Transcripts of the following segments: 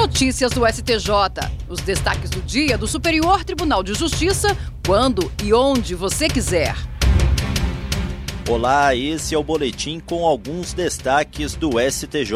Notícias do STJ. Os destaques do dia do Superior Tribunal de Justiça, quando e onde você quiser. Olá, esse é o boletim com alguns destaques do STJ.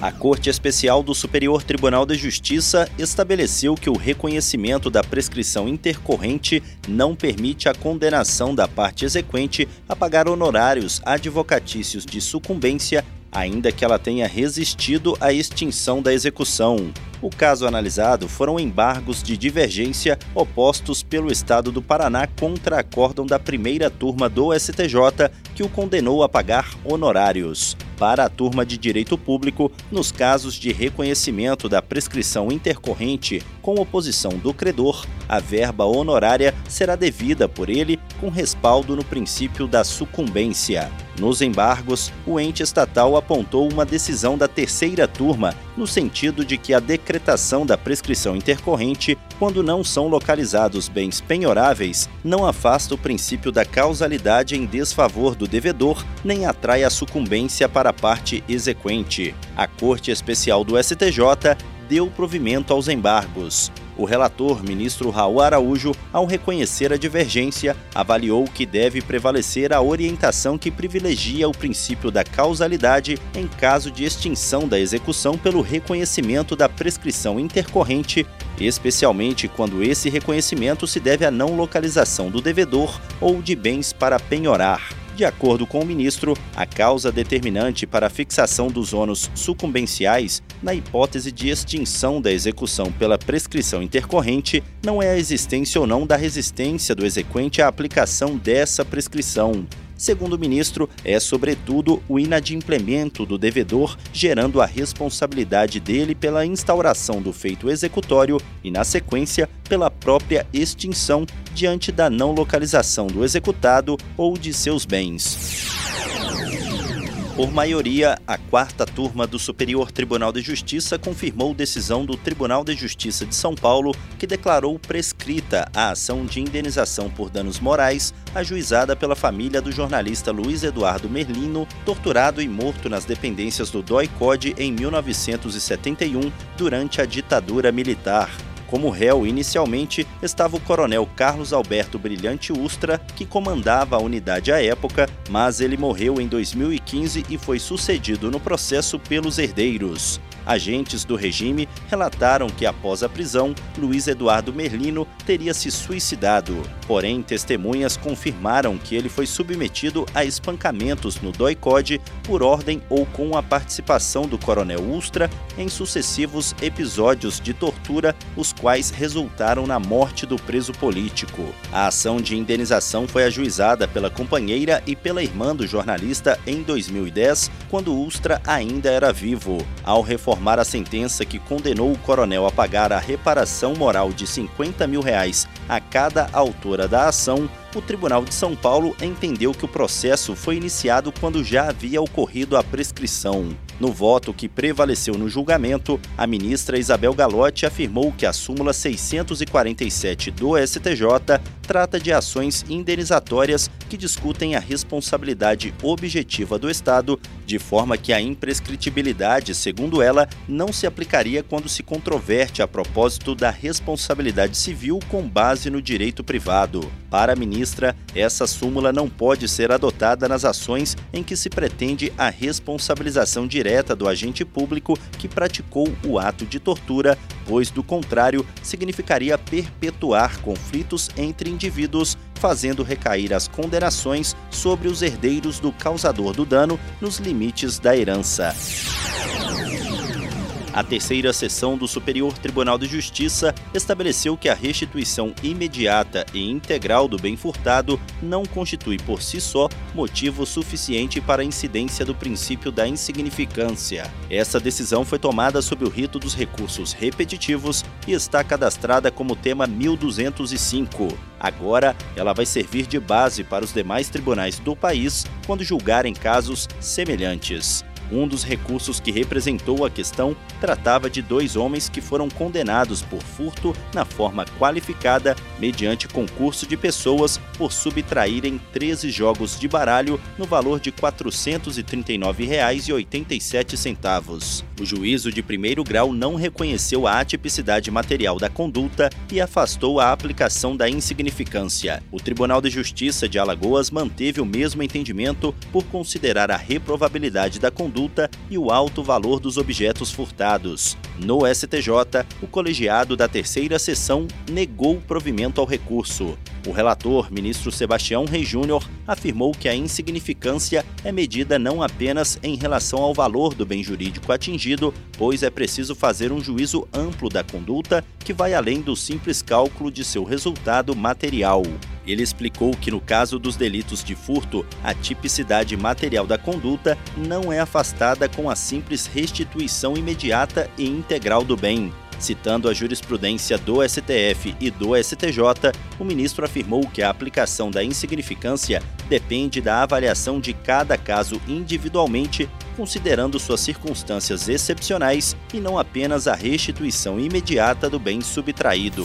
A Corte Especial do Superior Tribunal de Justiça estabeleceu que o reconhecimento da prescrição intercorrente não permite a condenação da parte exequente a pagar honorários advocatícios de sucumbência ainda que ela tenha resistido à extinção da execução. O caso analisado foram embargos de divergência opostos pelo Estado do Paraná contra acórdão da primeira turma do STJ, que o condenou a pagar honorários. Para a turma de direito público, nos casos de reconhecimento da prescrição intercorrente com oposição do credor, a verba honorária será devida por ele com respaldo no princípio da sucumbência. Nos embargos, o ente estatal apontou uma decisão da terceira turma no sentido de que a decretação da prescrição intercorrente, quando não são localizados bens penhoráveis, não afasta o princípio da causalidade em desfavor do devedor, nem atrai a sucumbência para a parte exequente. A Corte Especial do STJ deu provimento aos embargos. O relator, ministro Raul Araújo, ao reconhecer a divergência, avaliou que deve prevalecer a orientação que privilegia o princípio da causalidade em caso de extinção da execução pelo reconhecimento da prescrição intercorrente, especialmente quando esse reconhecimento se deve à não localização do devedor ou de bens para penhorar. De acordo com o ministro, a causa determinante para a fixação dos ônus sucumbenciais, na hipótese de extinção da execução pela prescrição intercorrente, não é a existência ou não da resistência do exequente à aplicação dessa prescrição, Segundo o ministro, é sobretudo o inadimplemento do devedor, gerando a responsabilidade dele pela instauração do feito executório e, na sequência, pela própria extinção diante da não localização do executado ou de seus bens. Por maioria, a quarta turma do Superior Tribunal de Justiça confirmou decisão do Tribunal de Justiça de São Paulo que declarou prescrita a ação de indenização por danos morais ajuizada pela família do jornalista Luiz Eduardo Merlino, torturado e morto nas dependências do DOI-CODE em 1971 durante a ditadura militar. Como réu, inicialmente, estava o coronel Carlos Alberto Brilhante Ustra, que comandava a unidade à época, mas ele morreu em 2015 e foi sucedido no processo pelos herdeiros. Agentes do regime relataram que após a prisão, Luiz Eduardo Merlino teria se suicidado. Porém, testemunhas confirmaram que ele foi submetido a espancamentos no doicode por ordem ou com a participação do coronel Ustra em sucessivos episódios de tortura, os quais resultaram na morte do preso político. A ação de indenização foi ajuizada pela companheira e pela irmã do jornalista em 2010, quando Ustra ainda era vivo. Ao reformar a sentença que condenou o coronel a pagar a reparação moral de 50 mil reais a cada autora da ação, o Tribunal de São Paulo entendeu que o processo foi iniciado quando já havia ocorrido a prescrição. No voto que prevaleceu no julgamento, a ministra Isabel Galotti afirmou que a súmula 647 do STJ trata de ações indenizatórias que discutem a responsabilidade objetiva do Estado, de forma que a imprescritibilidade, segundo ela, não se aplicaria quando se controverte a propósito da responsabilidade civil com base no direito privado. Para a ministra, essa súmula não pode ser adotada nas ações em que se pretende a responsabilização direta do agente público que praticou o ato de tortura, pois, do contrário, significaria perpetuar conflitos entre indivíduos, fazendo recair as condenações sobre os herdeiros do causador do dano nos limites da herança. A terceira sessão do Superior Tribunal de Justiça estabeleceu que a restituição imediata e integral do bem furtado não constitui por si só motivo suficiente para a incidência do princípio da insignificância. Essa decisão foi tomada sob o rito dos recursos repetitivos e está cadastrada como tema 1205. Agora, ela vai servir de base para os demais tribunais do país quando julgarem casos semelhantes. Um dos recursos que representou a questão tratava de dois homens que foram condenados por furto na forma qualificada mediante concurso de pessoas por subtraírem 13 jogos de baralho no valor de R$ 439,87. O juízo de primeiro grau não reconheceu a atipicidade material da conduta e afastou a aplicação da insignificância. O Tribunal de Justiça de Alagoas manteve o mesmo entendimento por considerar a reprovabilidade da conduta e o alto valor dos objetos furtados. No STJ, o colegiado da terceira sessão negou o provimento ao recurso. O relator, ministro Sebastião Rei Júnior, afirmou que a insignificância é medida não apenas em relação ao valor do bem jurídico atingido, pois é preciso fazer um juízo amplo da conduta que vai além do simples cálculo de seu resultado material. Ele explicou que no caso dos delitos de furto, a tipicidade material da conduta não é afastada com a simples restituição imediata e integral do bem. Citando a jurisprudência do STF e do STJ, o ministro afirmou que a aplicação da insignificância depende da avaliação de cada caso individualmente, considerando suas circunstâncias excepcionais e não apenas a restituição imediata do bem subtraído.